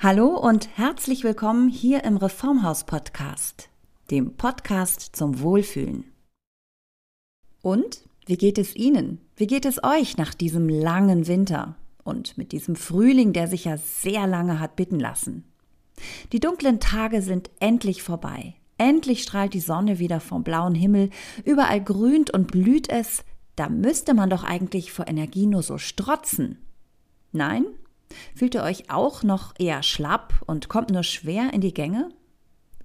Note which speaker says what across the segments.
Speaker 1: Hallo und herzlich willkommen hier im Reformhaus Podcast, dem Podcast zum Wohlfühlen. Und wie geht es Ihnen? Wie geht es euch nach diesem langen Winter und mit diesem Frühling, der sich ja sehr lange hat bitten lassen? Die dunklen Tage sind endlich vorbei. Endlich strahlt die Sonne wieder vom blauen Himmel, überall grünt und blüht es, da müsste man doch eigentlich vor Energie nur so strotzen. Nein, Fühlt ihr euch auch noch eher schlapp und kommt nur schwer in die Gänge?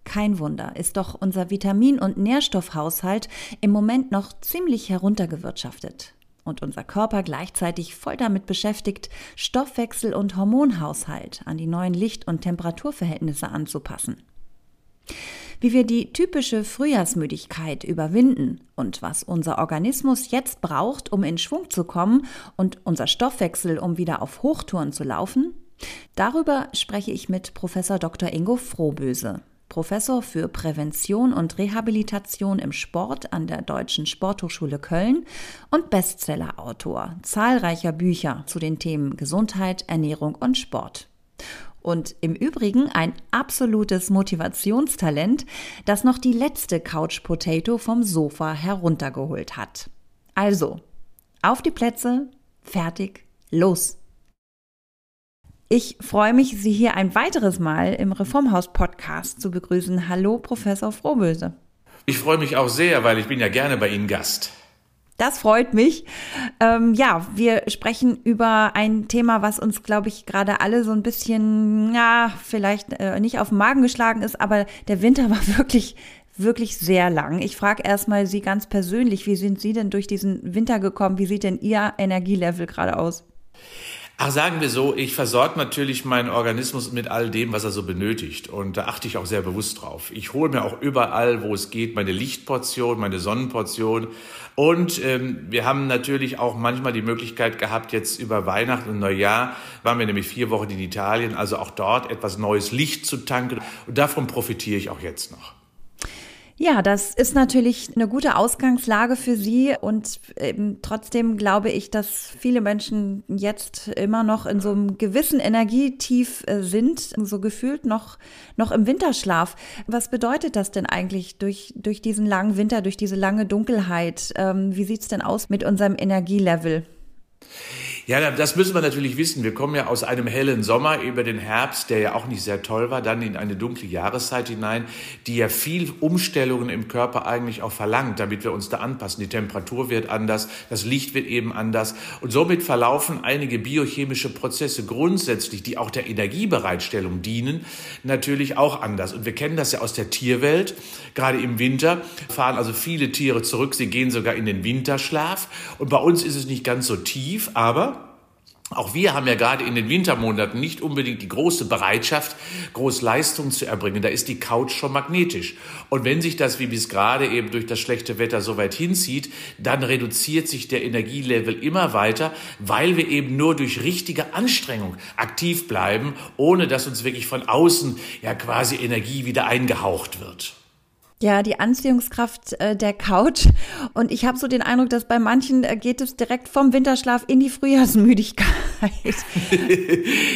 Speaker 1: Kein Wunder, ist doch unser Vitamin- und Nährstoffhaushalt im Moment noch ziemlich heruntergewirtschaftet und unser Körper gleichzeitig voll damit beschäftigt, Stoffwechsel und Hormonhaushalt an die neuen Licht- und Temperaturverhältnisse anzupassen wie wir die typische Frühjahrsmüdigkeit überwinden und was unser Organismus jetzt braucht, um in Schwung zu kommen und unser Stoffwechsel, um wieder auf Hochtouren zu laufen, darüber spreche ich mit Professor Dr. Ingo Frohböse. Professor für Prävention und Rehabilitation im Sport an der Deutschen Sporthochschule Köln und Bestsellerautor zahlreicher Bücher zu den Themen Gesundheit, Ernährung und Sport. Und im Übrigen ein absolutes Motivationstalent, das noch die letzte Couch Potato vom Sofa heruntergeholt hat. Also, auf die Plätze, fertig, los! Ich freue mich, Sie hier ein weiteres Mal im Reformhaus-Podcast zu begrüßen. Hallo, Professor Frohböse.
Speaker 2: Ich freue mich auch sehr, weil ich bin ja gerne bei Ihnen Gast.
Speaker 1: Das freut mich. Ähm, ja, wir sprechen über ein Thema, was uns, glaube ich, gerade alle so ein bisschen, ja, vielleicht äh, nicht auf den Magen geschlagen ist, aber der Winter war wirklich, wirklich sehr lang. Ich frage erstmal Sie ganz persönlich, wie sind Sie denn durch diesen Winter gekommen? Wie sieht denn Ihr Energielevel gerade aus?
Speaker 2: Ach, sagen wir so, ich versorge natürlich meinen Organismus mit all dem, was er so benötigt. Und da achte ich auch sehr bewusst drauf. Ich hole mir auch überall, wo es geht, meine Lichtportion, meine Sonnenportion. Und ähm, wir haben natürlich auch manchmal die Möglichkeit gehabt, jetzt über Weihnachten und Neujahr waren wir nämlich vier Wochen in Italien, also auch dort etwas neues Licht zu tanken. Und davon profitiere ich auch jetzt noch.
Speaker 1: Ja, das ist natürlich eine gute Ausgangslage für Sie und ähm, trotzdem glaube ich, dass viele Menschen jetzt immer noch in so einem gewissen Energietief äh, sind, so gefühlt noch, noch im Winterschlaf. Was bedeutet das denn eigentlich durch, durch diesen langen Winter, durch diese lange Dunkelheit? Ähm, wie sieht's denn aus mit unserem Energielevel?
Speaker 2: Ja, das müssen wir natürlich wissen. Wir kommen ja aus einem hellen Sommer über den Herbst, der ja auch nicht sehr toll war, dann in eine dunkle Jahreszeit hinein, die ja viel Umstellungen im Körper eigentlich auch verlangt, damit wir uns da anpassen. Die Temperatur wird anders, das Licht wird eben anders und somit verlaufen einige biochemische Prozesse grundsätzlich, die auch der Energiebereitstellung dienen, natürlich auch anders. Und wir kennen das ja aus der Tierwelt. Gerade im Winter fahren also viele Tiere zurück, sie gehen sogar in den Winterschlaf. Und bei uns ist es nicht ganz so tief, aber auch wir haben ja gerade in den Wintermonaten nicht unbedingt die große Bereitschaft, groß Leistung zu erbringen. Da ist die Couch schon magnetisch. Und wenn sich das wie bis gerade eben durch das schlechte Wetter so weit hinzieht, dann reduziert sich der Energielevel immer weiter, weil wir eben nur durch richtige Anstrengung aktiv bleiben, ohne dass uns wirklich von außen ja quasi Energie wieder eingehaucht wird.
Speaker 1: Ja, die Anziehungskraft äh, der Couch. Und ich habe so den Eindruck, dass bei manchen äh, geht es direkt vom Winterschlaf in die Frühjahrsmüdigkeit.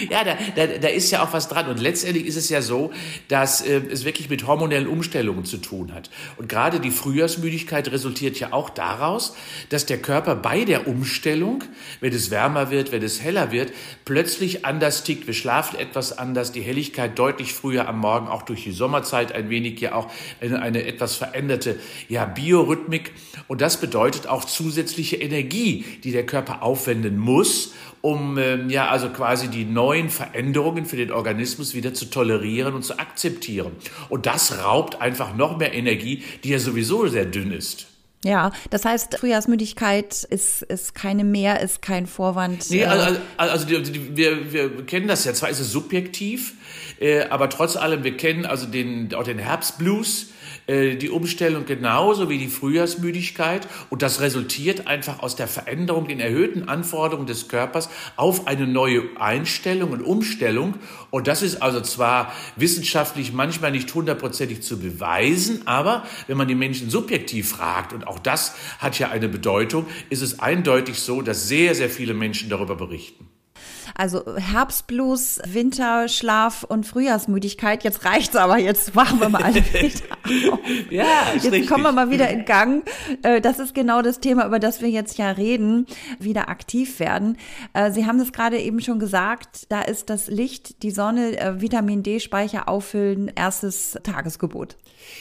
Speaker 2: ja, da, da, da ist ja auch was dran. Und letztendlich ist es ja so, dass äh, es wirklich mit hormonellen Umstellungen zu tun hat. Und gerade die Frühjahrsmüdigkeit resultiert ja auch daraus, dass der Körper bei der Umstellung, wenn es wärmer wird, wenn es heller wird, plötzlich anders tickt. Wir schlafen etwas anders, die Helligkeit deutlich früher am Morgen, auch durch die Sommerzeit ein wenig ja auch eine eine etwas veränderte ja, Biorhythmik. Und das bedeutet auch zusätzliche Energie, die der Körper aufwenden muss, um ähm, ja also quasi die neuen Veränderungen für den Organismus wieder zu tolerieren und zu akzeptieren. Und das raubt einfach noch mehr Energie, die ja sowieso sehr dünn ist.
Speaker 1: Ja, das heißt, Frühjahrsmüdigkeit ist, ist keine mehr, ist kein Vorwand.
Speaker 2: Nee, also, also die, die, wir, wir kennen das ja. Zwar ist es subjektiv, äh, aber trotz allem, wir kennen also den, auch den Herbstblues äh, die Umstellung genauso wie die Frühjahrsmüdigkeit und das resultiert einfach aus der Veränderung, den erhöhten Anforderungen des Körpers auf eine neue Einstellung und Umstellung und das ist also zwar wissenschaftlich manchmal nicht hundertprozentig zu beweisen, aber wenn man die Menschen subjektiv fragt und auch das hat ja eine Bedeutung, ist es eindeutig so, dass sehr, sehr viele Menschen darüber berichten.
Speaker 1: Also Herbstblues, Winterschlaf und Frühjahrsmüdigkeit. Jetzt reicht's aber, jetzt wachen wir mal alle wieder auf. ja, Jetzt richtig. kommen wir mal wieder in Gang. Äh, das ist genau das Thema, über das wir jetzt ja reden, wieder aktiv werden. Äh, Sie haben es gerade eben schon gesagt, da ist das Licht, die Sonne, äh, Vitamin D-Speicher auffüllen, erstes Tagesgebot.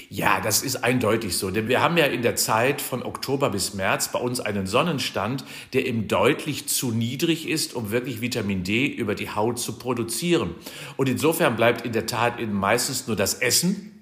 Speaker 2: Ja, das ist eindeutig so. Denn wir haben ja in der Zeit von Oktober bis März bei uns einen Sonnenstand, der eben deutlich zu niedrig ist, um wirklich Vitamin D über die Haut zu produzieren. Und insofern bleibt in der Tat eben meistens nur das Essen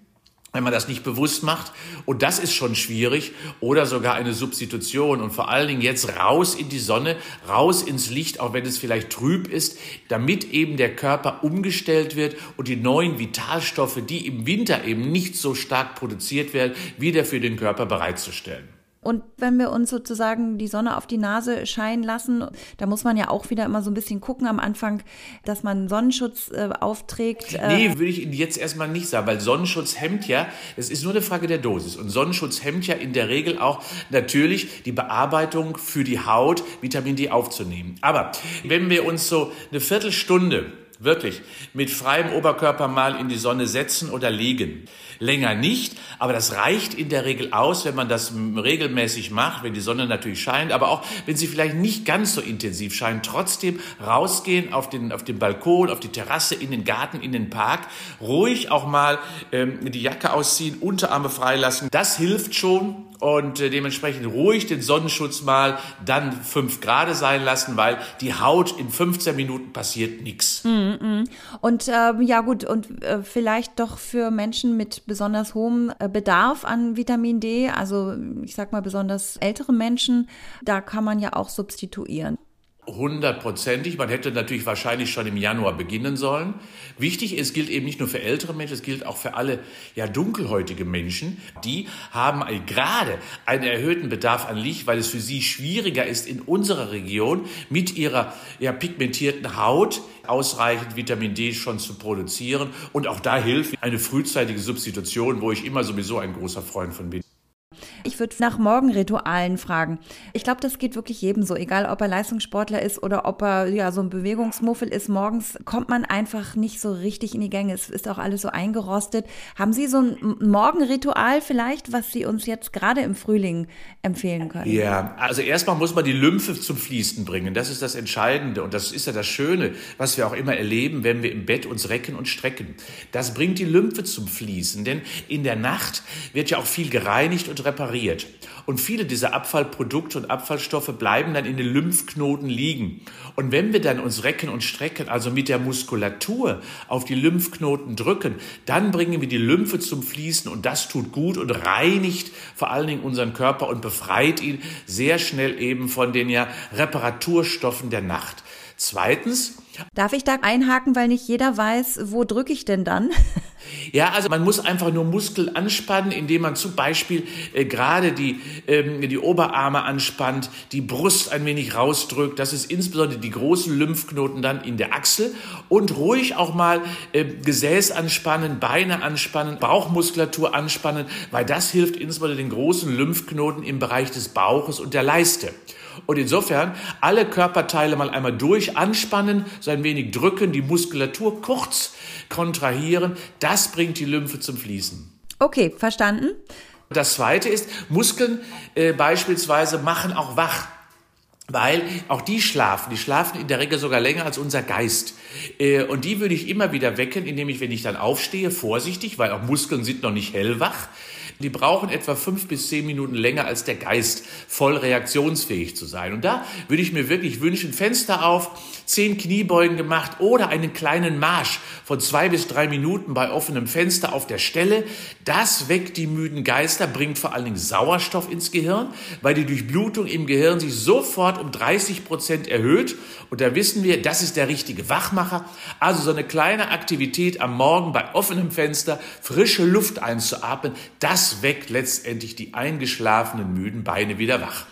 Speaker 2: wenn man das nicht bewusst macht. Und das ist schon schwierig. Oder sogar eine Substitution. Und vor allen Dingen jetzt raus in die Sonne, raus ins Licht, auch wenn es vielleicht trüb ist, damit eben der Körper umgestellt wird und die neuen Vitalstoffe, die im Winter eben nicht so stark produziert werden, wieder für den Körper bereitzustellen.
Speaker 1: Und wenn wir uns sozusagen die Sonne auf die Nase scheinen lassen, da muss man ja auch wieder immer so ein bisschen gucken am Anfang, dass man Sonnenschutz äh, aufträgt.
Speaker 2: Äh nee, würde ich jetzt erstmal nicht sagen, weil Sonnenschutz hemmt ja, es ist nur eine Frage der Dosis. Und Sonnenschutz hemmt ja in der Regel auch natürlich die Bearbeitung für die Haut, Vitamin D aufzunehmen. Aber wenn wir uns so eine Viertelstunde Wirklich. Mit freiem Oberkörper mal in die Sonne setzen oder legen. Länger nicht, aber das reicht in der Regel aus, wenn man das regelmäßig macht, wenn die Sonne natürlich scheint, aber auch wenn sie vielleicht nicht ganz so intensiv scheint, trotzdem rausgehen auf den, auf den Balkon, auf die Terrasse, in den Garten, in den Park, ruhig auch mal ähm, die Jacke ausziehen, Unterarme freilassen. Das hilft schon und äh, dementsprechend ruhig den Sonnenschutz mal dann fünf Grad sein lassen, weil die Haut in 15 Minuten passiert nichts. Mm
Speaker 1: -mm. Und äh, ja gut, und äh, vielleicht doch für Menschen mit besonders hohem äh, Bedarf an Vitamin D, also ich sag mal besonders ältere Menschen, da kann man ja auch substituieren.
Speaker 2: Hundertprozentig. Man hätte natürlich wahrscheinlich schon im Januar beginnen sollen. Wichtig, es gilt eben nicht nur für ältere Menschen, es gilt auch für alle ja dunkelhäutige Menschen. Die haben gerade einen erhöhten Bedarf an Licht, weil es für sie schwieriger ist, in unserer Region mit ihrer ja, pigmentierten Haut ausreichend Vitamin D schon zu produzieren. Und auch da hilft eine frühzeitige Substitution, wo ich immer sowieso ein großer Freund von bin.
Speaker 1: Ich würde nach Morgenritualen fragen. Ich glaube, das geht wirklich jedem so, egal ob er Leistungssportler ist oder ob er ja so ein Bewegungsmuffel ist. Morgens kommt man einfach nicht so richtig in die Gänge. Es ist auch alles so eingerostet. Haben Sie so ein Morgenritual vielleicht, was Sie uns jetzt gerade im Frühling empfehlen können?
Speaker 2: Ja, also erstmal muss man die Lymphe zum Fließen bringen. Das ist das Entscheidende und das ist ja das Schöne, was wir auch immer erleben, wenn wir im Bett uns recken und strecken. Das bringt die Lymphe zum Fließen, denn in der Nacht wird ja auch viel gereinigt und repariert. Und viele dieser Abfallprodukte und Abfallstoffe bleiben dann in den Lymphknoten liegen. Und wenn wir dann uns recken und strecken, also mit der Muskulatur auf die Lymphknoten drücken, dann bringen wir die Lymphe zum Fließen und das tut gut und reinigt vor allen Dingen unseren Körper und befreit ihn sehr schnell eben von den ja Reparaturstoffen der Nacht. Zweitens.
Speaker 1: Darf ich da einhaken, weil nicht jeder weiß, wo drücke ich denn dann?
Speaker 2: Ja, also man muss einfach nur Muskeln anspannen, indem man zum Beispiel äh, gerade die, ähm, die Oberarme anspannt, die Brust ein wenig rausdrückt. Das ist insbesondere die großen Lymphknoten dann in der Achsel und ruhig auch mal äh, Gesäß anspannen, Beine anspannen, Bauchmuskulatur anspannen, weil das hilft insbesondere den großen Lymphknoten im Bereich des Bauches und der Leiste. Und insofern alle Körperteile mal einmal durch anspannen, so ein wenig drücken, die Muskulatur kurz kontrahieren. Das bringt die Lymphe zum Fließen.
Speaker 1: Okay, verstanden.
Speaker 2: Das zweite ist, Muskeln äh, beispielsweise machen auch wach. Weil auch die schlafen, die schlafen in der Regel sogar länger als unser Geist. Äh, und die würde ich immer wieder wecken, indem ich, wenn ich dann aufstehe, vorsichtig, weil auch Muskeln sind noch nicht hellwach, die brauchen etwa fünf bis zehn Minuten länger als der Geist, voll reaktionsfähig zu sein. Und da würde ich mir wirklich wünschen, Fenster auf, zehn Kniebeugen gemacht oder einen kleinen Marsch von zwei bis drei Minuten bei offenem Fenster auf der Stelle. Das weckt die müden Geister, bringt vor allen Dingen Sauerstoff ins Gehirn, weil die Durchblutung im Gehirn sich sofort um 30 Prozent erhöht. Und da wissen wir, das ist der richtige Wachmacher. Also so eine kleine Aktivität am Morgen bei offenem Fenster, frische Luft einzuatmen, das weckt letztendlich die eingeschlafenen müden Beine wieder wach.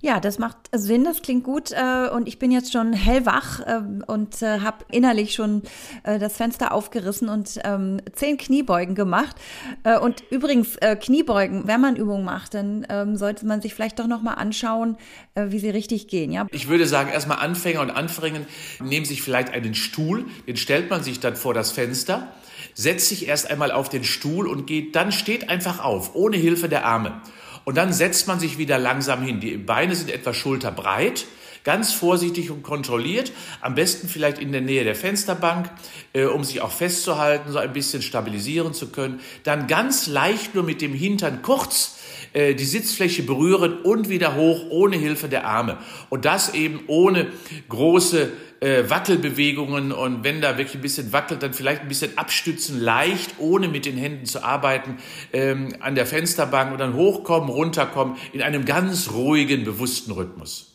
Speaker 1: Ja, das macht Sinn, das klingt gut äh, und ich bin jetzt schon hellwach äh, und äh, habe innerlich schon äh, das Fenster aufgerissen und ähm, zehn Kniebeugen gemacht. Äh, und übrigens, äh, Kniebeugen, wenn man Übungen macht, dann ähm, sollte man sich vielleicht doch nochmal anschauen, wie sie richtig gehen. Ja?
Speaker 2: Ich würde sagen, erstmal Anfänger und Anfängerinnen nehmen sich vielleicht einen Stuhl, den stellt man sich dann vor das Fenster, setzt sich erst einmal auf den Stuhl und geht, dann steht einfach auf, ohne Hilfe der Arme. Und dann setzt man sich wieder langsam hin. Die Beine sind etwa schulterbreit, ganz vorsichtig und kontrolliert, am besten vielleicht in der Nähe der Fensterbank, äh, um sich auch festzuhalten, so ein bisschen stabilisieren zu können. Dann ganz leicht nur mit dem Hintern kurz äh, die Sitzfläche berühren und wieder hoch ohne Hilfe der Arme. Und das eben ohne große äh, Wackelbewegungen und wenn da wirklich ein bisschen wackelt, dann vielleicht ein bisschen abstützen, leicht, ohne mit den Händen zu arbeiten, ähm, an der Fensterbank und dann hochkommen, runterkommen, in einem ganz ruhigen, bewussten Rhythmus.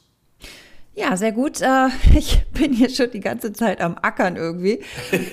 Speaker 1: Ja, sehr gut. Äh, ich bin hier schon die ganze Zeit am Ackern irgendwie,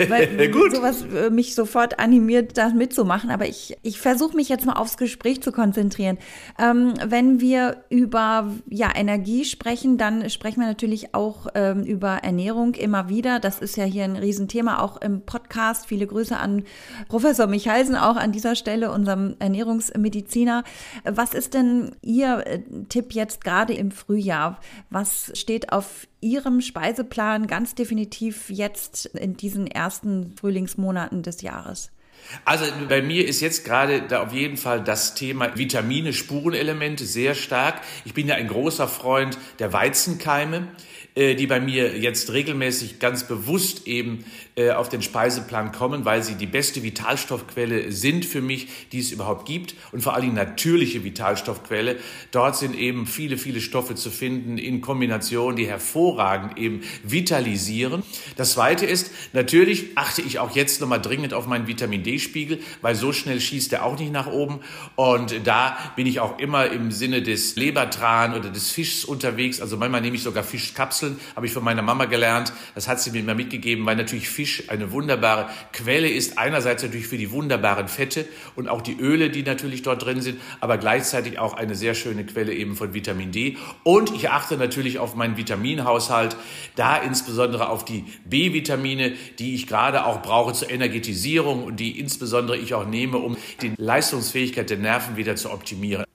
Speaker 1: weil gut. sowas äh, mich sofort animiert, das mitzumachen. Aber ich, ich versuche mich jetzt mal aufs Gespräch zu konzentrieren. Ähm, wenn wir über ja, Energie sprechen, dann sprechen wir natürlich auch ähm, über Ernährung immer wieder. Das ist ja hier ein Riesenthema, auch im Podcast. Viele Grüße an Professor Michalsen auch an dieser Stelle, unserem Ernährungsmediziner. Was ist denn Ihr äh, Tipp jetzt gerade im Frühjahr? Was steht steht auf Ihrem Speiseplan ganz definitiv jetzt in diesen ersten Frühlingsmonaten des Jahres?
Speaker 2: Also bei mir ist jetzt gerade da auf jeden Fall das Thema Vitamine, Spurenelemente sehr stark. Ich bin ja ein großer Freund der Weizenkeime. Äh, die bei mir jetzt regelmäßig ganz bewusst eben auf den Speiseplan kommen, weil sie die beste Vitalstoffquelle sind für mich, die es überhaupt gibt und vor allem natürliche Vitalstoffquelle. Dort sind eben viele, viele Stoffe zu finden in Kombination, die hervorragend eben vitalisieren. Das zweite ist, natürlich achte ich auch jetzt nochmal dringend auf meinen Vitamin D-Spiegel, weil so schnell schießt er auch nicht nach oben. Und da bin ich auch immer im Sinne des Lebertran oder des Fischs unterwegs. Also manchmal nehme ich sogar Fischkapseln Kapseln, habe ich von meiner Mama gelernt. Das hat sie mir immer mitgegeben, weil natürlich Fisch eine wunderbare Quelle ist. Einerseits natürlich für die wunderbaren Fette und auch die Öle, die natürlich dort drin sind, aber gleichzeitig auch eine sehr schöne Quelle eben von Vitamin D. Und ich achte natürlich auf meinen Vitaminhaushalt, da insbesondere auf die B-Vitamine, die ich gerade auch brauche zur Energetisierung und die insbesondere ich auch nehme, um die Leistungsfähigkeit der Nerven wieder zu optimieren.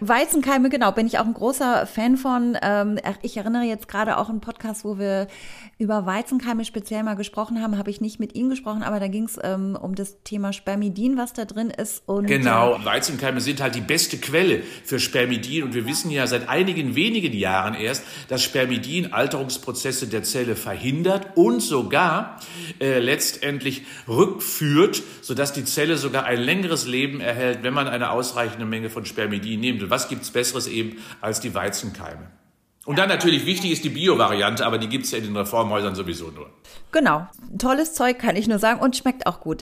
Speaker 1: Weizenkeime, genau, bin ich auch ein großer Fan von. Ähm, ich erinnere jetzt gerade auch einen Podcast, wo wir über Weizenkeime speziell mal gesprochen haben, habe ich nicht mit Ihnen gesprochen, aber da ging es ähm, um das Thema Spermidin, was da drin ist.
Speaker 2: Und, genau, äh, Weizenkeime sind halt die beste Quelle für Spermidin und wir wissen ja seit einigen wenigen Jahren erst, dass Spermidin Alterungsprozesse der Zelle verhindert und sogar äh, letztendlich rückführt, sodass die Zelle sogar ein längeres Leben erhält, wenn man eine ausreichende Menge von Spermidin nimmt. Und was gibt's Besseres eben als die Weizenkeime? Und dann natürlich wichtig ist die Bio-Variante, aber die gibt es ja in den Reformhäusern sowieso nur.
Speaker 1: Genau. Tolles Zeug kann ich nur sagen und schmeckt auch gut.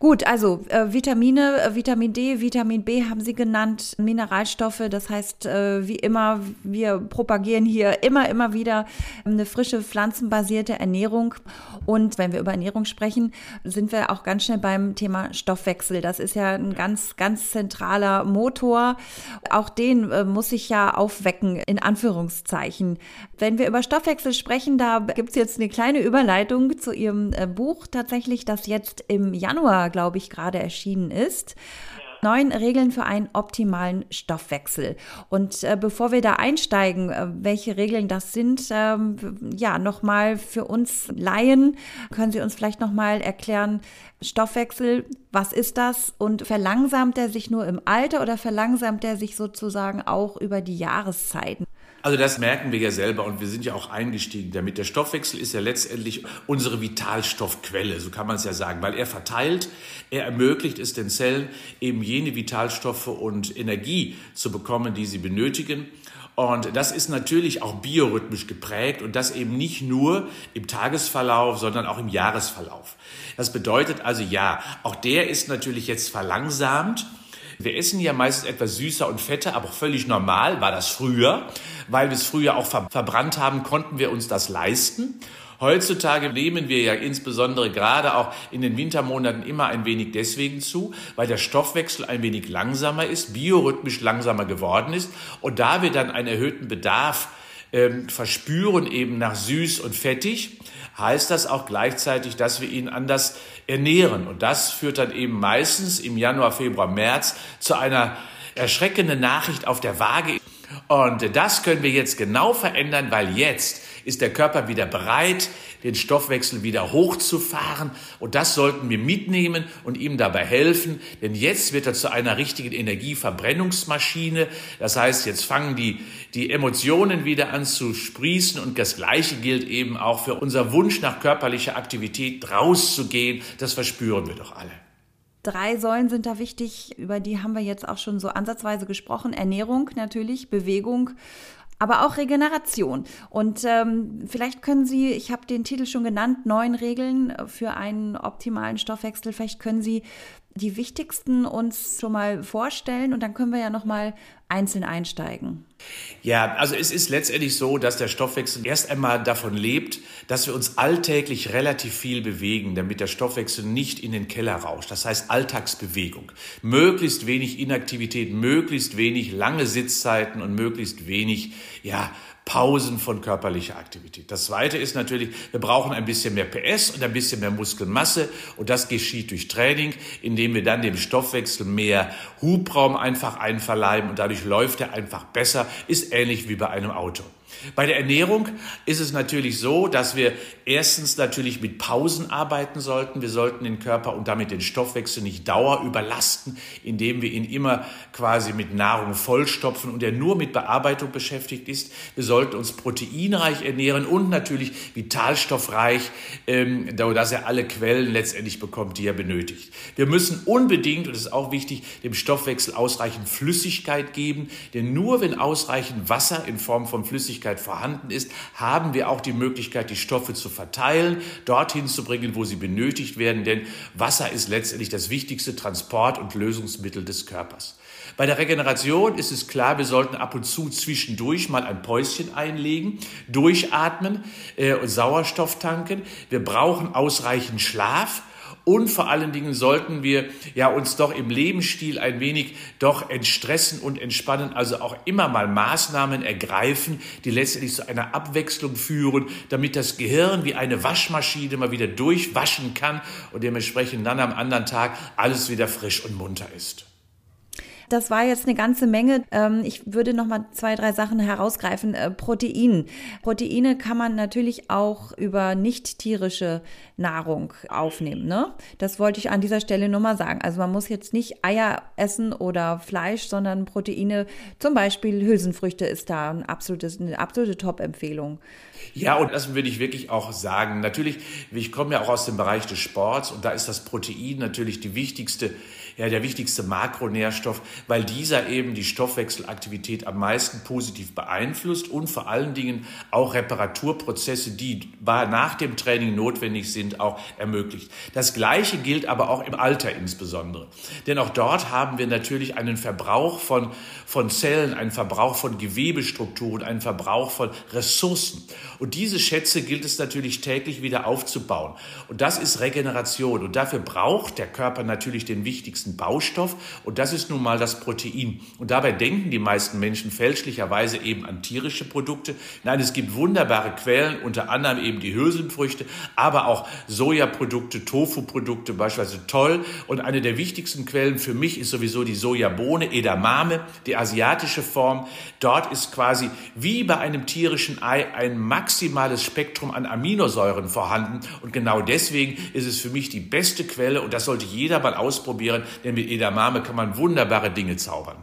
Speaker 1: Gut, also äh, Vitamine, äh, Vitamin D, Vitamin B haben Sie genannt, Mineralstoffe. Das heißt, äh, wie immer, wir propagieren hier immer, immer wieder eine frische pflanzenbasierte Ernährung. Und wenn wir über Ernährung sprechen, sind wir auch ganz schnell beim Thema Stoffwechsel. Das ist ja ein ganz, ganz zentraler Motor. Auch den äh, muss ich ja aufwecken, in Anführungszeichen. Wenn wir über Stoffwechsel sprechen, da gibt es jetzt eine kleine Überleitung zu Ihrem äh, Buch tatsächlich, das jetzt im Januar glaube ich, gerade erschienen ist. Neun Regeln für einen optimalen Stoffwechsel. Und äh, bevor wir da einsteigen, äh, welche Regeln das sind, ähm, ja, nochmal für uns Laien, können Sie uns vielleicht nochmal erklären, Stoffwechsel, was ist das und verlangsamt er sich nur im Alter oder verlangsamt er sich sozusagen auch über die Jahreszeiten?
Speaker 2: Also das merken wir ja selber und wir sind ja auch eingestiegen damit. Der Stoffwechsel ist ja letztendlich unsere Vitalstoffquelle, so kann man es ja sagen, weil er verteilt, er ermöglicht es den Zellen eben jene Vitalstoffe und Energie zu bekommen, die sie benötigen. Und das ist natürlich auch biorhythmisch geprägt und das eben nicht nur im Tagesverlauf, sondern auch im Jahresverlauf. Das bedeutet also ja, auch der ist natürlich jetzt verlangsamt wir essen ja meistens etwas süßer und fetter, aber völlig normal. War das früher, weil wir es früher auch ver verbrannt haben, konnten wir uns das leisten. Heutzutage nehmen wir ja insbesondere gerade auch in den Wintermonaten immer ein wenig deswegen zu, weil der Stoffwechsel ein wenig langsamer ist, biorhythmisch langsamer geworden ist. Und da wir dann einen erhöhten Bedarf ähm, verspüren eben nach süß und fettig, heißt das auch gleichzeitig, dass wir ihn anders ernähren. Und das führt dann eben meistens im Januar, Februar, März zu einer erschreckenden Nachricht auf der Waage. Und das können wir jetzt genau verändern, weil jetzt ist der Körper wieder bereit, den Stoffwechsel wieder hochzufahren. Und das sollten wir mitnehmen und ihm dabei helfen, denn jetzt wird er zu einer richtigen Energieverbrennungsmaschine. Das heißt, jetzt fangen die, die Emotionen wieder an zu sprießen und das Gleiche gilt eben auch für unser Wunsch nach körperlicher Aktivität rauszugehen. Das verspüren wir doch alle.
Speaker 1: Drei Säulen sind da wichtig, über die haben wir jetzt auch schon so ansatzweise gesprochen. Ernährung natürlich, Bewegung aber auch Regeneration. Und ähm, vielleicht können Sie, ich habe den Titel schon genannt, neun Regeln für einen optimalen Stoffwechsel. Vielleicht können Sie die wichtigsten uns schon mal vorstellen und dann können wir ja noch mal einzeln einsteigen.
Speaker 2: Ja, also es ist letztendlich so, dass der Stoffwechsel erst einmal davon lebt, dass wir uns alltäglich relativ viel bewegen, damit der Stoffwechsel nicht in den Keller rauscht. Das heißt Alltagsbewegung. Möglichst wenig Inaktivität, möglichst wenig lange Sitzzeiten und möglichst wenig, ja, Pausen von körperlicher Aktivität. Das zweite ist natürlich, wir brauchen ein bisschen mehr PS und ein bisschen mehr Muskelmasse und das geschieht durch Training, indem wir dann dem Stoffwechsel mehr Hubraum einfach einverleiben und dadurch läuft er einfach besser, ist ähnlich wie bei einem Auto. Bei der Ernährung ist es natürlich so, dass wir erstens natürlich mit Pausen arbeiten sollten. Wir sollten den Körper und damit den Stoffwechsel nicht dauer überlasten, indem wir ihn immer quasi mit Nahrung vollstopfen und er nur mit Bearbeitung beschäftigt ist. Wir sollten uns proteinreich ernähren und natürlich vitalstoffreich, ähm, dass er alle Quellen letztendlich bekommt, die er benötigt. Wir müssen unbedingt, und das ist auch wichtig, dem Stoffwechsel ausreichend Flüssigkeit geben, denn nur wenn ausreichend Wasser in Form von Flüssigkeit Möglichkeit vorhanden ist, haben wir auch die Möglichkeit, die Stoffe zu verteilen, dorthin zu bringen, wo sie benötigt werden, denn Wasser ist letztendlich das wichtigste Transport- und Lösungsmittel des Körpers. Bei der Regeneration ist es klar, wir sollten ab und zu zwischendurch mal ein Päuschen einlegen, durchatmen äh, und Sauerstoff tanken. Wir brauchen ausreichend Schlaf. Und vor allen Dingen sollten wir ja uns doch im Lebensstil ein wenig doch entstressen und entspannen, also auch immer mal Maßnahmen ergreifen, die letztendlich zu einer Abwechslung führen, damit das Gehirn wie eine Waschmaschine mal wieder durchwaschen kann und dementsprechend dann am anderen Tag alles wieder frisch und munter ist.
Speaker 1: Das war jetzt eine ganze Menge. Ähm, ich würde noch mal zwei, drei Sachen herausgreifen. Äh, Protein. Proteine kann man natürlich auch über nicht tierische Nahrung aufnehmen. Ne? Das wollte ich an dieser Stelle nur mal sagen. Also man muss jetzt nicht Eier essen oder Fleisch, sondern Proteine, zum Beispiel Hülsenfrüchte ist da ein absolutes, eine absolute Top-Empfehlung.
Speaker 2: Ja, und das würde ich wirklich auch sagen. Natürlich, ich komme ja auch aus dem Bereich des Sports und da ist das Protein natürlich die wichtigste ja der wichtigste Makronährstoff, weil dieser eben die Stoffwechselaktivität am meisten positiv beeinflusst und vor allen Dingen auch Reparaturprozesse, die nach dem Training notwendig sind, auch ermöglicht. Das Gleiche gilt aber auch im Alter insbesondere. Denn auch dort haben wir natürlich einen Verbrauch von, von Zellen, einen Verbrauch von Gewebestrukturen, einen Verbrauch von Ressourcen. Und diese Schätze gilt es natürlich täglich wieder aufzubauen. Und das ist Regeneration. Und dafür braucht der Körper natürlich den wichtigsten wichtigsten Baustoff und das ist nun mal das Protein. Und dabei denken die meisten Menschen fälschlicherweise eben an tierische Produkte. Nein, es gibt wunderbare Quellen, unter anderem eben die Hülsenfrüchte, aber auch Sojaprodukte, Tofu-Produkte beispielsweise toll. Und eine der wichtigsten Quellen für mich ist sowieso die Sojabohne, Edamame, die asiatische Form. Dort ist quasi wie bei einem tierischen Ei ein maximales Spektrum an Aminosäuren vorhanden. Und genau deswegen ist es für mich die beste Quelle und das sollte jeder mal ausprobieren, denn mit Edamame kann man wunderbare Dinge zaubern.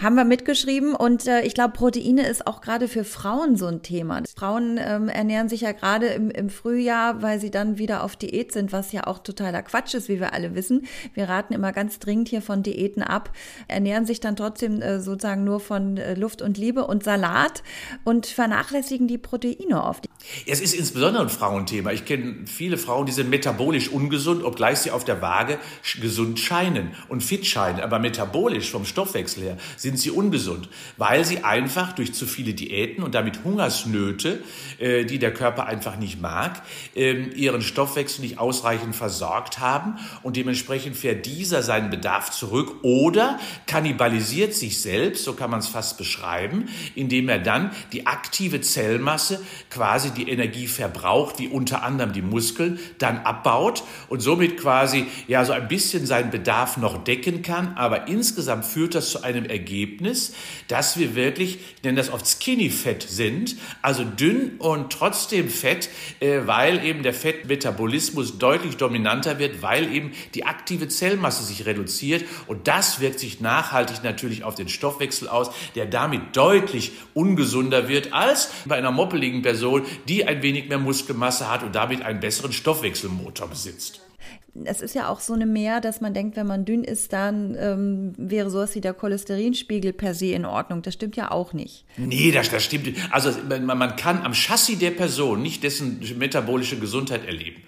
Speaker 1: Haben wir mitgeschrieben und äh, ich glaube, Proteine ist auch gerade für Frauen so ein Thema. Frauen ähm, ernähren sich ja gerade im, im Frühjahr, weil sie dann wieder auf Diät sind, was ja auch totaler Quatsch ist, wie wir alle wissen. Wir raten immer ganz dringend hier von Diäten ab, ernähren sich dann trotzdem äh, sozusagen nur von äh, Luft und Liebe und Salat und vernachlässigen die Proteine oft.
Speaker 2: Es ist insbesondere ein Frauenthema. Ich kenne viele Frauen, die sind metabolisch ungesund, obgleich sie auf der Waage gesund scheinen und fit scheinen, aber metabolisch vom Stoffwechsel her sind sie ungesund, weil sie einfach durch zu viele Diäten und damit Hungersnöte, äh, die der Körper einfach nicht mag, äh, ihren Stoffwechsel nicht ausreichend versorgt haben und dementsprechend fährt dieser seinen Bedarf zurück oder kannibalisiert sich selbst, so kann man es fast beschreiben, indem er dann die aktive Zellmasse quasi die Energie verbraucht, wie unter anderem die Muskeln, dann abbaut und somit quasi ja so ein bisschen seinen Bedarf noch decken kann. Aber insgesamt führt das zu einem Ergebnis, dass wir wirklich, ich nenne das oft Skinny Fett sind, also dünn und trotzdem fett, äh, weil eben der Fettmetabolismus deutlich dominanter wird, weil eben die aktive Zellmasse sich reduziert. Und das wirkt sich nachhaltig natürlich auf den Stoffwechsel aus, der damit deutlich ungesunder wird als bei einer moppeligen Person, die ein wenig mehr Muskelmasse hat und damit einen besseren Stoffwechselmotor besitzt
Speaker 1: es ist ja auch so eine Mehr, dass man denkt, wenn man dünn ist, dann ähm, wäre sowas wie der Cholesterinspiegel per se in Ordnung. Das stimmt ja auch nicht.
Speaker 2: Nee, das, das stimmt. Also man, man kann am Chassis der Person nicht dessen metabolische Gesundheit erleben.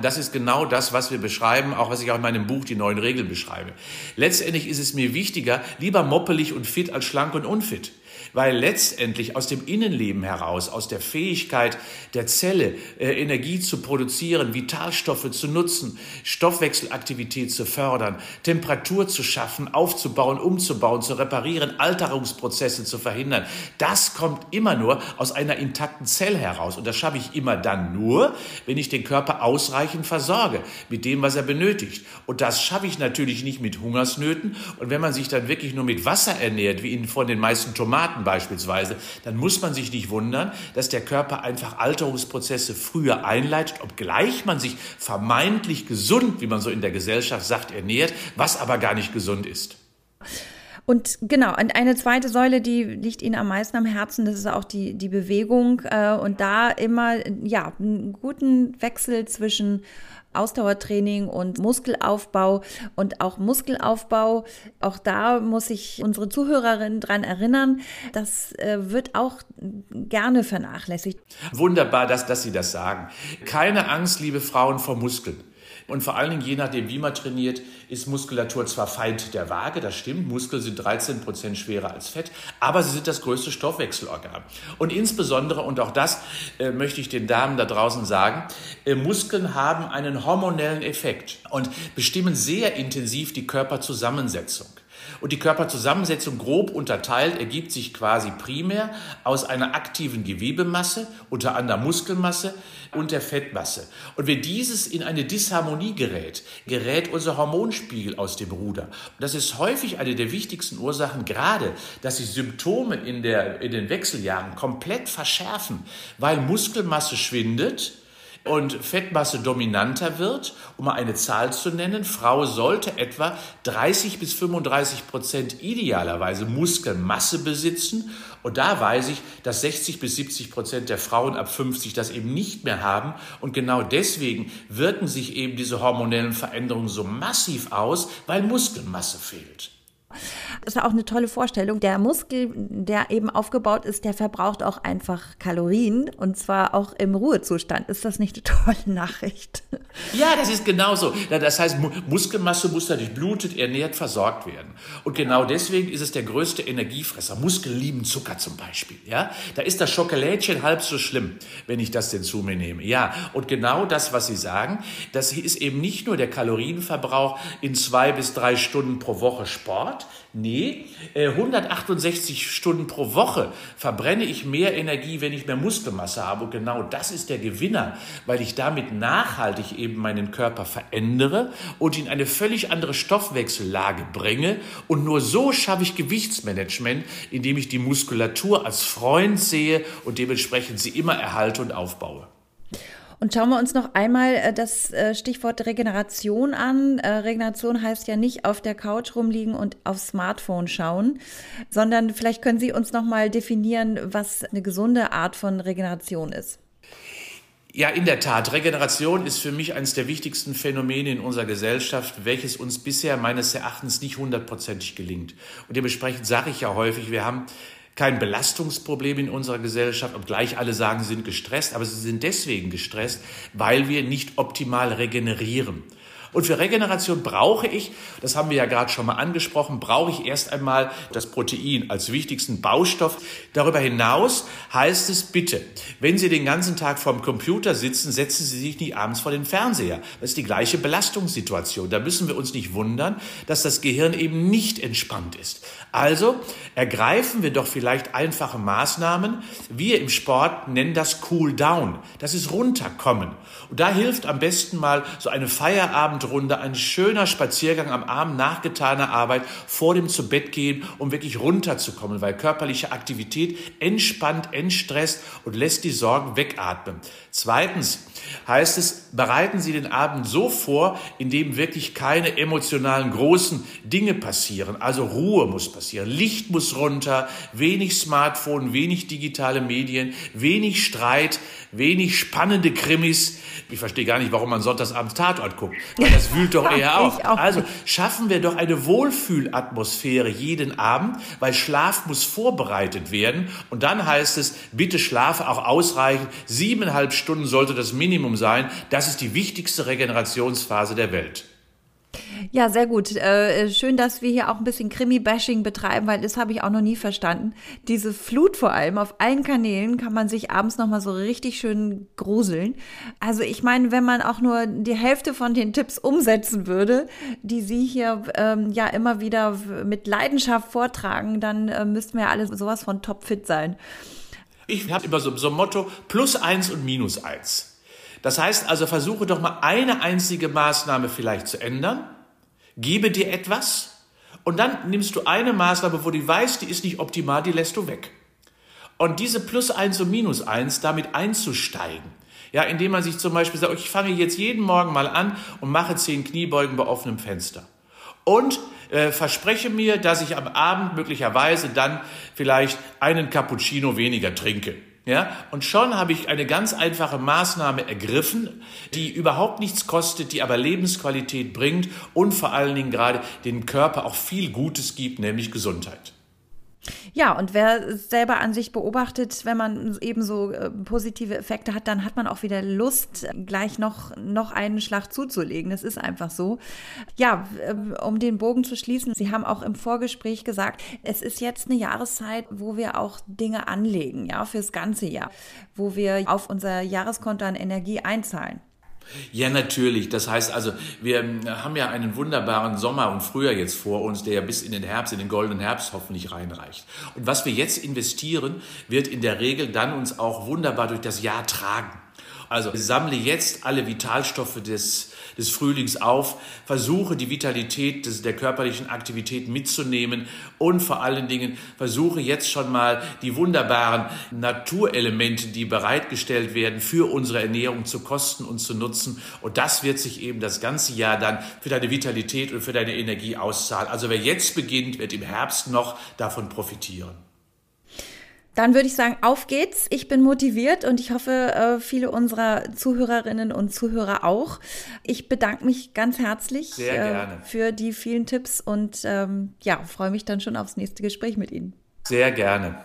Speaker 2: Das ist genau das, was wir beschreiben, auch was ich auch in meinem Buch die neuen Regeln beschreibe. Letztendlich ist es mir wichtiger, lieber moppelig und fit als schlank und unfit weil letztendlich aus dem Innenleben heraus, aus der Fähigkeit der Zelle, äh, Energie zu produzieren, Vitalstoffe zu nutzen, Stoffwechselaktivität zu fördern, Temperatur zu schaffen, aufzubauen, umzubauen, zu reparieren, Alterungsprozesse zu verhindern, das kommt immer nur aus einer intakten Zelle heraus. Und das schaffe ich immer dann nur, wenn ich den Körper ausreichend versorge mit dem, was er benötigt. Und das schaffe ich natürlich nicht mit Hungersnöten. Und wenn man sich dann wirklich nur mit Wasser ernährt, wie in, von den meisten Tomaten beispielsweise, dann muss man sich nicht wundern, dass der Körper einfach Alterungsprozesse früher einleitet, obgleich man sich vermeintlich gesund, wie man so in der Gesellschaft sagt, ernährt, was aber gar nicht gesund ist.
Speaker 1: Und genau, und eine zweite Säule, die liegt Ihnen am meisten am Herzen, das ist auch die, die Bewegung. Äh, und da immer, ja, einen guten Wechsel zwischen Ausdauertraining und Muskelaufbau und auch Muskelaufbau. Auch da muss ich unsere Zuhörerinnen dran erinnern. Das äh, wird auch gerne vernachlässigt.
Speaker 2: Wunderbar, dass, dass Sie das sagen. Keine Angst, liebe Frauen, vor Muskeln. Und vor allen Dingen, je nachdem, wie man trainiert, ist Muskulatur zwar Feind der Waage, das stimmt, Muskeln sind 13 Prozent schwerer als Fett, aber sie sind das größte Stoffwechselorgan. Und insbesondere, und auch das äh, möchte ich den Damen da draußen sagen, äh, Muskeln haben einen hormonellen Effekt und bestimmen sehr intensiv die Körperzusammensetzung. Und die Körperzusammensetzung grob unterteilt ergibt sich quasi primär aus einer aktiven Gewebemasse, unter anderem Muskelmasse und der Fettmasse. Und wenn dieses in eine Disharmonie gerät, gerät unser Hormonspiegel aus dem Ruder. Und das ist häufig eine der wichtigsten Ursachen, gerade, dass sich Symptome in, der, in den Wechseljahren komplett verschärfen, weil Muskelmasse schwindet, und Fettmasse dominanter wird, um mal eine Zahl zu nennen, Frau sollte etwa 30 bis 35 Prozent idealerweise Muskelmasse besitzen. Und da weiß ich, dass 60 bis 70 Prozent der Frauen ab 50 das eben nicht mehr haben. Und genau deswegen wirken sich eben diese hormonellen Veränderungen so massiv aus, weil Muskelmasse fehlt.
Speaker 1: Das ist auch eine tolle Vorstellung. Der Muskel, der eben aufgebaut ist, der verbraucht auch einfach Kalorien und zwar auch im Ruhezustand. Ist das nicht eine tolle Nachricht?
Speaker 2: Ja, das ist genauso. Das heißt, Muskelmasse muss dadurch blutet, ernährt, versorgt werden. Und genau deswegen ist es der größte Energiefresser. Muskel lieben Zucker zum Beispiel. Ja, da ist das Schokolädchen halb so schlimm, wenn ich das denn zu mir nehme. Ja, und genau das, was Sie sagen, das ist eben nicht nur der Kalorienverbrauch in zwei bis drei Stunden pro Woche Sport. Nee, 168 äh, Stunden pro Woche verbrenne ich mehr Energie, wenn ich mehr Muskelmasse habe. Und genau das ist der Gewinner, weil ich damit nachhaltig eben meinen Körper verändere und in eine völlig andere Stoffwechsellage bringe. Und nur so schaffe ich Gewichtsmanagement, indem ich die Muskulatur als Freund sehe und dementsprechend sie immer erhalte und aufbaue.
Speaker 1: Und schauen wir uns noch einmal äh, das äh, Stichwort Regeneration an. Äh, Regeneration heißt ja nicht auf der Couch rumliegen und aufs Smartphone schauen, sondern vielleicht können Sie uns noch mal definieren, was eine gesunde Art von Regeneration ist.
Speaker 2: Ja, in der Tat. Regeneration ist für mich eines der wichtigsten Phänomene in unserer Gesellschaft, welches uns bisher meines Erachtens nicht hundertprozentig gelingt. Und dementsprechend sage ich ja häufig, wir haben kein Belastungsproblem in unserer Gesellschaft, obgleich alle sagen, sie sind gestresst, aber sie sind deswegen gestresst, weil wir nicht optimal regenerieren. Und für Regeneration brauche ich, das haben wir ja gerade schon mal angesprochen, brauche ich erst einmal das Protein als wichtigsten Baustoff. Darüber hinaus heißt es bitte, wenn Sie den ganzen Tag vorm Computer sitzen, setzen Sie sich nicht abends vor den Fernseher. Das ist die gleiche Belastungssituation. Da müssen wir uns nicht wundern, dass das Gehirn eben nicht entspannt ist. Also ergreifen wir doch vielleicht einfache Maßnahmen. Wir im Sport nennen das Cool Down. Das ist runterkommen. Und da hilft am besten mal so eine Feierabendrunde, ein schöner Spaziergang am Abend nach getaner Arbeit vor dem zu Bett gehen, um wirklich runterzukommen, weil körperliche Aktivität entspannt, entstresst und lässt die Sorgen wegatmen. Zweitens heißt es, bereiten Sie den Abend so vor, in dem wirklich keine emotionalen großen Dinge passieren. Also Ruhe muss passieren, Licht muss runter, wenig Smartphone, wenig digitale Medien, wenig Streit, wenig spannende Krimis. Ich verstehe gar nicht, warum man sonntagsabends Tatort guckt, weil das wühlt doch eher auf. auch. Also schaffen wir doch eine Wohlfühlatmosphäre jeden Abend, weil Schlaf muss vorbereitet werden. Und dann heißt es, bitte schlafe auch ausreichend. Siebeneinhalb Stunden sollte das Minimum sein. Das ist die wichtigste Regenerationsphase der Welt.
Speaker 1: Ja, sehr gut. Äh, schön, dass wir hier auch ein bisschen Krimi-Bashing betreiben, weil das habe ich auch noch nie verstanden. Diese Flut vor allem auf allen Kanälen kann man sich abends noch mal so richtig schön gruseln. Also ich meine, wenn man auch nur die Hälfte von den Tipps umsetzen würde, die Sie hier ähm, ja immer wieder mit Leidenschaft vortragen, dann äh, müssten wir alle sowas von topfit sein.
Speaker 2: Ich habe immer so, so ein Motto, plus eins und minus eins. Das heißt also, versuche doch mal eine einzige Maßnahme vielleicht zu ändern, gebe dir etwas und dann nimmst du eine Maßnahme, wo du weißt, die ist nicht optimal, die lässt du weg. Und diese Plus eins und Minus eins damit einzusteigen, ja, indem man sich zum Beispiel sagt, ich fange jetzt jeden Morgen mal an und mache zehn Kniebeugen bei offenem Fenster. Und äh, verspreche mir, dass ich am Abend möglicherweise dann vielleicht einen Cappuccino weniger trinke. Ja, und schon habe ich eine ganz einfache Maßnahme ergriffen, die überhaupt nichts kostet, die aber Lebensqualität bringt und vor allen Dingen gerade dem Körper auch viel Gutes gibt, nämlich Gesundheit.
Speaker 1: Ja, und wer selber an sich beobachtet, wenn man eben so äh, positive Effekte hat, dann hat man auch wieder Lust, gleich noch, noch einen Schlag zuzulegen. Das ist einfach so. Ja, äh, um den Bogen zu schließen, Sie haben auch im Vorgespräch gesagt, es ist jetzt eine Jahreszeit, wo wir auch Dinge anlegen, ja, fürs ganze Jahr, wo wir auf unser Jahreskonto an Energie einzahlen.
Speaker 2: Ja, natürlich. Das heißt also, wir ähm, haben ja einen wunderbaren Sommer und Frühjahr jetzt vor uns, der ja bis in den Herbst, in den goldenen Herbst hoffentlich reinreicht. Und was wir jetzt investieren, wird in der Regel dann uns auch wunderbar durch das Jahr tragen. Also sammle jetzt alle Vitalstoffe des des Frühlings auf, versuche die Vitalität des, der körperlichen Aktivität mitzunehmen und vor allen Dingen versuche jetzt schon mal die wunderbaren Naturelemente, die bereitgestellt werden, für unsere Ernährung zu kosten und zu nutzen. Und das wird sich eben das ganze Jahr dann für deine Vitalität und für deine Energie auszahlen. Also wer jetzt beginnt, wird im Herbst noch davon profitieren.
Speaker 1: Dann würde ich sagen, auf geht's. Ich bin motiviert und ich hoffe, äh, viele unserer Zuhörerinnen und Zuhörer auch. Ich bedanke mich ganz herzlich
Speaker 2: äh,
Speaker 1: für die vielen Tipps und ähm, ja, freue mich dann schon aufs nächste Gespräch mit Ihnen.
Speaker 2: Sehr gerne.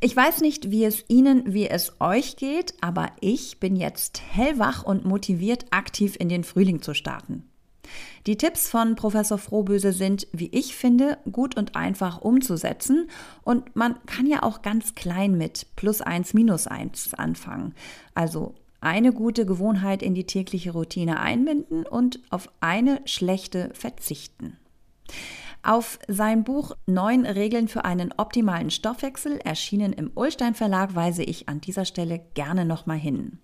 Speaker 1: Ich weiß nicht, wie es Ihnen, wie es euch geht, aber ich bin jetzt hellwach und motiviert, aktiv in den Frühling zu starten. Die Tipps von Professor Frohböse sind, wie ich finde, gut und einfach umzusetzen und man kann ja auch ganz klein mit plus eins minus eins anfangen. Also eine gute Gewohnheit in die tägliche Routine einbinden und auf eine schlechte verzichten. Auf sein Buch Neun Regeln für einen optimalen Stoffwechsel, erschienen im Ullstein Verlag, weise ich an dieser Stelle gerne nochmal hin.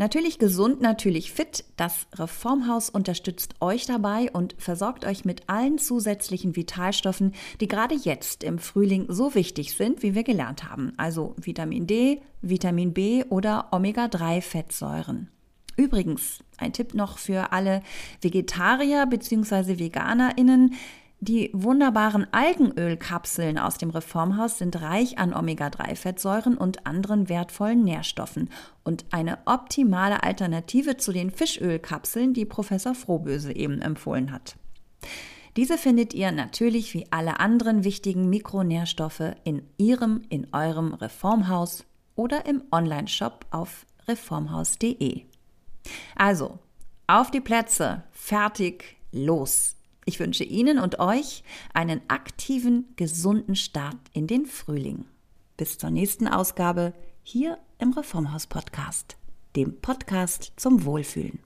Speaker 1: Natürlich gesund, natürlich fit. Das Reformhaus unterstützt euch dabei und versorgt euch mit allen zusätzlichen Vitalstoffen, die gerade jetzt im Frühling so wichtig sind, wie wir gelernt haben. Also Vitamin D, Vitamin B oder Omega-3-Fettsäuren. Übrigens, ein Tipp noch für alle Vegetarier bzw. VeganerInnen. Die wunderbaren Algenölkapseln aus dem Reformhaus sind reich an Omega-3-Fettsäuren und anderen wertvollen Nährstoffen und eine optimale Alternative zu den Fischölkapseln, die Professor Frohböse eben empfohlen hat. Diese findet ihr natürlich wie alle anderen wichtigen Mikronährstoffe in Ihrem, in eurem Reformhaus oder im Onlineshop auf reformhaus.de. Also, auf die Plätze, fertig, los. Ich wünsche Ihnen und euch einen aktiven, gesunden Start in den Frühling. Bis zur nächsten Ausgabe hier im Reformhaus Podcast, dem Podcast zum Wohlfühlen.